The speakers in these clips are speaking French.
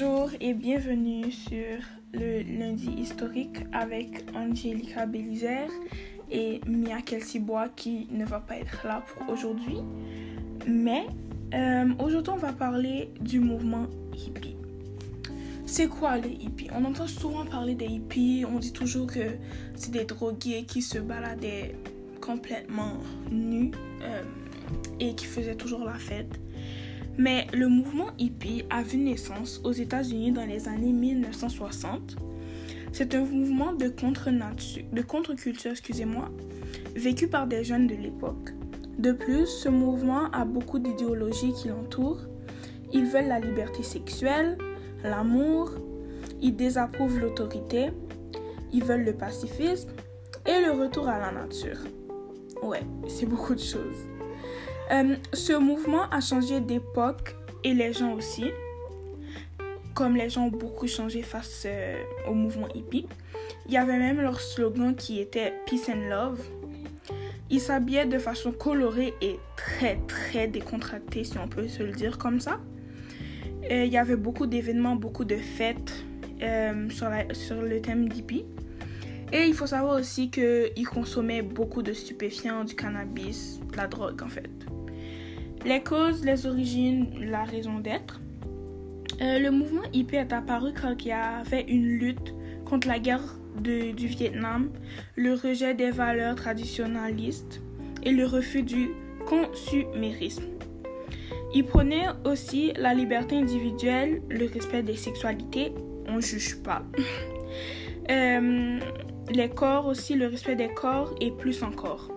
Bonjour et bienvenue sur le lundi historique avec Angelica Belizer et Mia Kelsibois qui ne va pas être là pour aujourd'hui. Mais euh, aujourd'hui, on va parler du mouvement hippie. C'est quoi les hippies? On entend souvent parler des hippies, on dit toujours que c'est des drogués qui se baladaient complètement nus euh, et qui faisaient toujours la fête. Mais le mouvement hippie a vu naissance aux États-Unis dans les années 1960. C'est un mouvement de contre-culture, excusez-moi, vécu par des jeunes de l'époque. De plus, ce mouvement a beaucoup d'idéologies qui l'entourent. Ils veulent la liberté sexuelle, l'amour, ils désapprouvent l'autorité, ils veulent le pacifisme et le retour à la nature. Ouais, c'est beaucoup de choses. Euh, ce mouvement a changé d'époque et les gens aussi. Comme les gens ont beaucoup changé face euh, au mouvement hippie. Il y avait même leur slogan qui était Peace and Love. Ils s'habillaient de façon colorée et très très décontractée, si on peut se le dire comme ça. Euh, il y avait beaucoup d'événements, beaucoup de fêtes sur, sur le thème d'hippie. Et il faut savoir aussi qu'ils consommaient beaucoup de stupéfiants, du cannabis, de la drogue en fait. Les causes, les origines, la raison d'être. Euh, le mouvement hippie est apparu quand il y avait une lutte contre la guerre du Vietnam, le rejet des valeurs traditionnalistes et le refus du consumérisme. Il prenait aussi la liberté individuelle, le respect des sexualités, on ne juge pas. Euh, les corps aussi, le respect des corps et plus encore.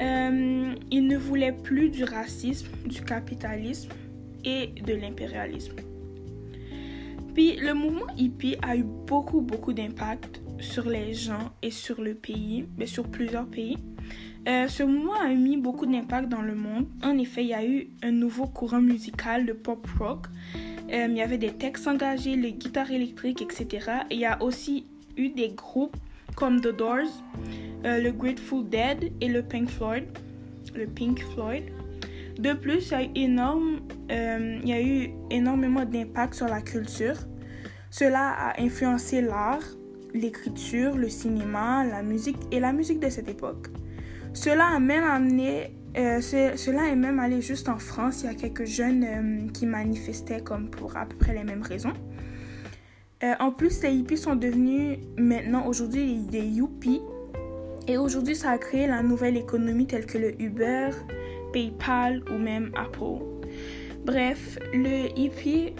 Euh, il ne voulait plus du racisme, du capitalisme et de l'impérialisme. Puis le mouvement hippie a eu beaucoup, beaucoup d'impact sur les gens et sur le pays, mais sur plusieurs pays. Euh, ce mouvement a mis beaucoup d'impact dans le monde. En effet, il y a eu un nouveau courant musical, le pop rock. Euh, il y avait des textes engagés, les guitares électriques, etc. Et il y a aussi eu des groupes comme The Doors, euh, le Grateful Dead et le Pink Floyd. Le Pink Floyd. De plus, il y a eu, énorme, euh, il y a eu énormément d'impact sur la culture. Cela a influencé l'art, l'écriture, le cinéma, la musique et la musique de cette époque. Cela a même amené, euh, cela est même allé juste en France. Il y a quelques jeunes qui manifestaient comme pour à peu près les mêmes raisons. En plus, les hippies sont devenus maintenant aujourd'hui des yuppies et aujourd'hui, ça a créé la nouvelle économie telle que le Uber, PayPal ou même Apple. Bref, le hippie,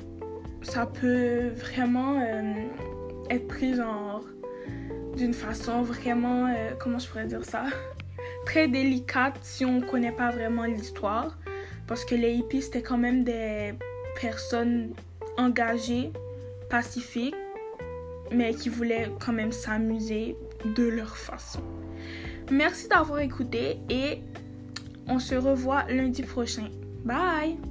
ça peut vraiment euh, être pris genre d'une façon vraiment, euh, comment je pourrais dire ça, très délicate si on ne connaît pas vraiment l'histoire. Parce que les hippies, c'était quand même des personnes engagées, pacifiques, mais qui voulaient quand même s'amuser de leur façon. Merci d'avoir écouté et on se revoit lundi prochain. Bye